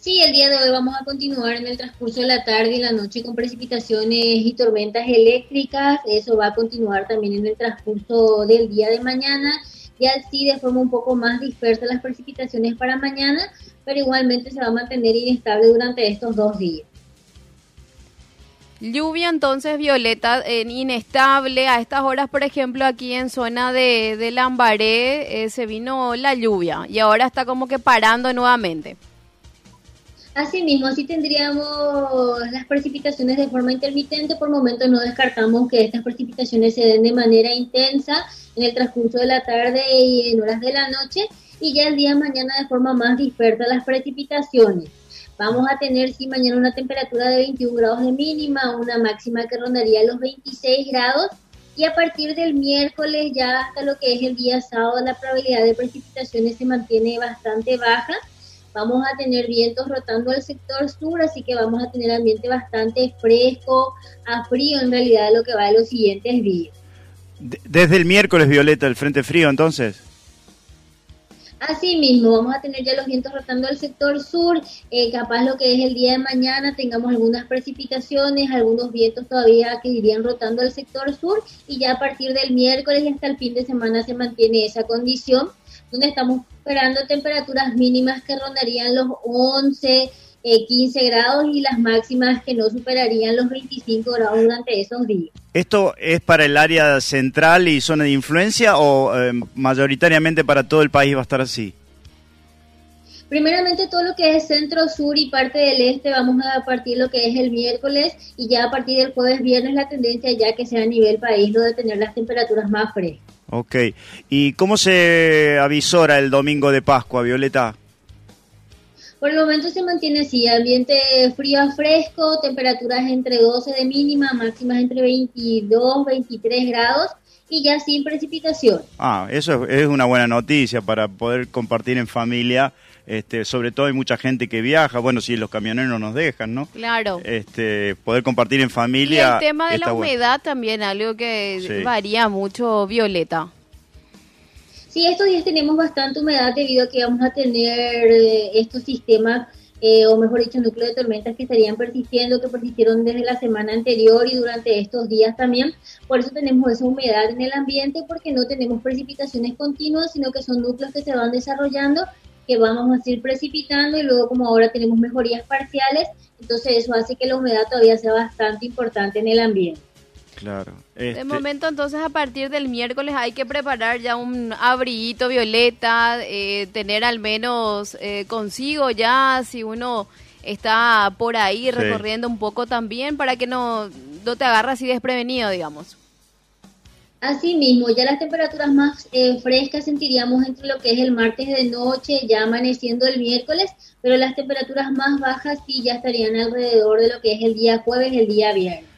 Sí, el día de hoy vamos a continuar en el transcurso de la tarde y la noche con precipitaciones y tormentas eléctricas. Eso va a continuar también en el transcurso del día de mañana. Ya sí, de forma un poco más dispersa las precipitaciones para mañana, pero igualmente se va a mantener inestable durante estos dos días. Lluvia entonces, Violeta, inestable. A estas horas, por ejemplo, aquí en zona de, de Lambaré eh, se vino la lluvia y ahora está como que parando nuevamente. Asimismo, sí tendríamos las precipitaciones de forma intermitente. Por momentos no descartamos que estas precipitaciones se den de manera intensa en el transcurso de la tarde y en horas de la noche. Y ya el día de mañana de forma más dispersa las precipitaciones. Vamos a tener, sí, mañana una temperatura de 21 grados de mínima, una máxima que rondaría los 26 grados. Y a partir del miércoles ya hasta lo que es el día sábado, la probabilidad de precipitaciones se mantiene bastante baja vamos a tener vientos rotando al sector sur, así que vamos a tener ambiente bastante fresco, a frío en realidad lo que va de los siguientes días. Desde el miércoles, Violeta, el frente frío entonces. Así mismo, vamos a tener ya los vientos rotando al sector sur, eh, capaz lo que es el día de mañana tengamos algunas precipitaciones, algunos vientos todavía que irían rotando al sector sur y ya a partir del miércoles y hasta el fin de semana se mantiene esa condición donde estamos esperando temperaturas mínimas que rondarían los 11, 15 eh, grados y las máximas que no superarían los 25 grados durante esos días. ¿Esto es para el área central y zona de influencia o eh, mayoritariamente para todo el país va a estar así? Primeramente todo lo que es centro, sur y parte del este vamos a partir lo que es el miércoles y ya a partir del jueves, viernes la tendencia ya que sea a nivel país lo de tener las temperaturas más frescas. Ok. ¿Y cómo se avisora el domingo de Pascua, Violeta? Por el momento se mantiene así, ambiente frío a fresco, temperaturas entre 12 de mínima, máximas entre 22, 23 grados y ya sin precipitación. Ah, eso es una buena noticia para poder compartir en familia. Este, sobre todo hay mucha gente que viaja, bueno, si los camioneros nos dejan, ¿no? Claro. Este, poder compartir en familia. Y el tema de la humedad también, algo que varía mucho, Violeta. Sí, estos días tenemos bastante humedad debido a que vamos a tener eh, estos sistemas eh, o mejor dicho, núcleo de tormentas que estarían persistiendo, que persistieron desde la semana anterior y durante estos días también. Por eso tenemos esa humedad en el ambiente, porque no tenemos precipitaciones continuas, sino que son núcleos que se van desarrollando, que vamos a ir precipitando y luego como ahora tenemos mejorías parciales, entonces eso hace que la humedad todavía sea bastante importante en el ambiente. Claro. De este momento, entonces, a partir del miércoles hay que preparar ya un abriguito violeta, eh, tener al menos eh, consigo ya, si uno está por ahí recorriendo un poco también, para que no, no te agarras así desprevenido, digamos. Así mismo, ya las temperaturas más eh, frescas sentiríamos entre lo que es el martes de noche, ya amaneciendo el miércoles, pero las temperaturas más bajas sí ya estarían alrededor de lo que es el día jueves, el día viernes.